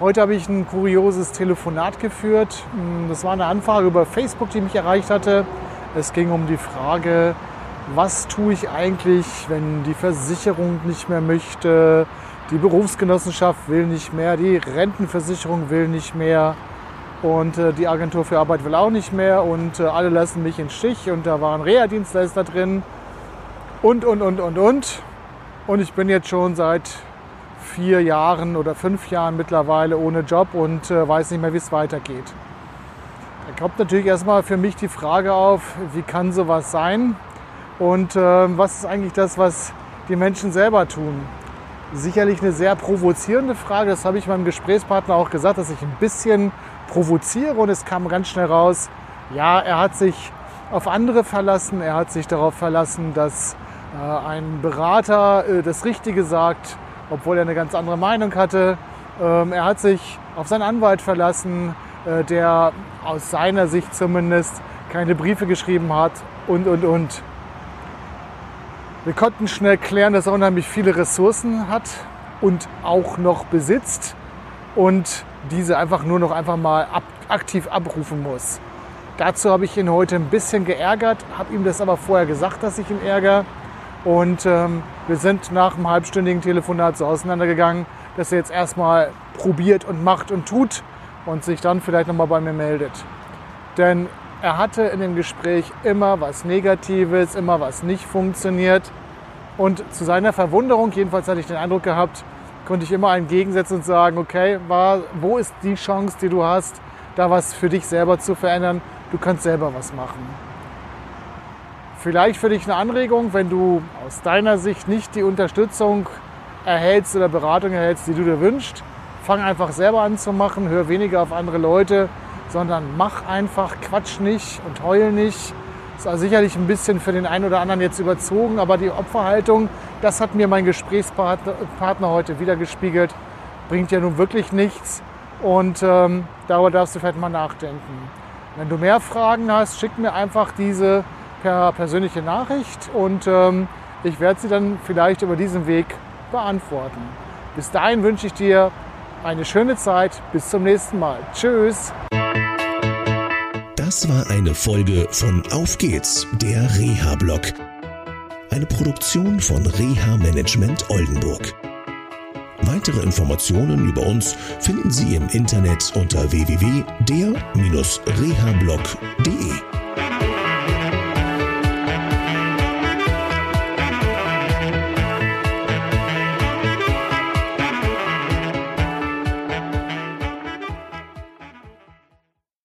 Heute habe ich ein kurioses Telefonat geführt. Das war eine Anfrage über Facebook, die mich erreicht hatte. Es ging um die Frage, was tue ich eigentlich, wenn die Versicherung nicht mehr möchte, die Berufsgenossenschaft will nicht mehr, die Rentenversicherung will nicht mehr und äh, die Agentur für Arbeit will auch nicht mehr und äh, alle lassen mich in Stich und da waren Reha-Dienstleister drin und, und, und, und, und. Und ich bin jetzt schon seit vier Jahren oder fünf Jahren mittlerweile ohne Job und äh, weiß nicht mehr, wie es weitergeht. Da kommt natürlich erstmal für mich die Frage auf, wie kann sowas sein? Und äh, was ist eigentlich das, was die Menschen selber tun? Sicherlich eine sehr provozierende Frage, das habe ich meinem Gesprächspartner auch gesagt, dass ich ein bisschen provoziere und es kam ganz schnell raus, ja, er hat sich auf andere verlassen, er hat sich darauf verlassen, dass äh, ein Berater äh, das Richtige sagt, obwohl er eine ganz andere Meinung hatte. Ähm, er hat sich auf seinen Anwalt verlassen, äh, der aus seiner Sicht zumindest keine Briefe geschrieben hat und, und, und. Wir konnten schnell klären, dass er unheimlich viele Ressourcen hat und auch noch besitzt und diese einfach nur noch einfach mal ab, aktiv abrufen muss. Dazu habe ich ihn heute ein bisschen geärgert, habe ihm das aber vorher gesagt, dass ich ihn ärgere. Und ähm, wir sind nach einem halbstündigen Telefonat so auseinandergegangen, dass er jetzt erstmal probiert und macht und tut und sich dann vielleicht nochmal bei mir meldet. Denn er hatte in dem Gespräch immer was Negatives, immer was nicht funktioniert. Und zu seiner Verwunderung, jedenfalls hatte ich den Eindruck gehabt, konnte ich immer einen gegensetzen und sagen, okay, war, wo ist die Chance, die du hast, da was für dich selber zu verändern? Du kannst selber was machen. Vielleicht für dich eine Anregung, wenn du aus deiner Sicht nicht die Unterstützung erhältst oder Beratung erhältst, die du dir wünschst, fang einfach selber an zu machen, hör weniger auf andere Leute, sondern mach einfach, quatsch nicht und heul nicht. Das ist also sicherlich ein bisschen für den einen oder anderen jetzt überzogen, aber die Opferhaltung, das hat mir mein Gesprächspartner heute wieder gespiegelt, bringt ja nun wirklich nichts und ähm, darüber darfst du vielleicht mal nachdenken. Wenn du mehr Fragen hast, schick mir einfach diese per persönliche Nachricht und ähm, ich werde sie dann vielleicht über diesen Weg beantworten. Bis dahin wünsche ich dir eine schöne Zeit. Bis zum nächsten Mal. Tschüss. Das war eine Folge von Auf geht's, der Reha-Blog. Eine Produktion von Reha Management Oldenburg. Weitere Informationen über uns finden Sie im Internet unter www.der-rehablog.de.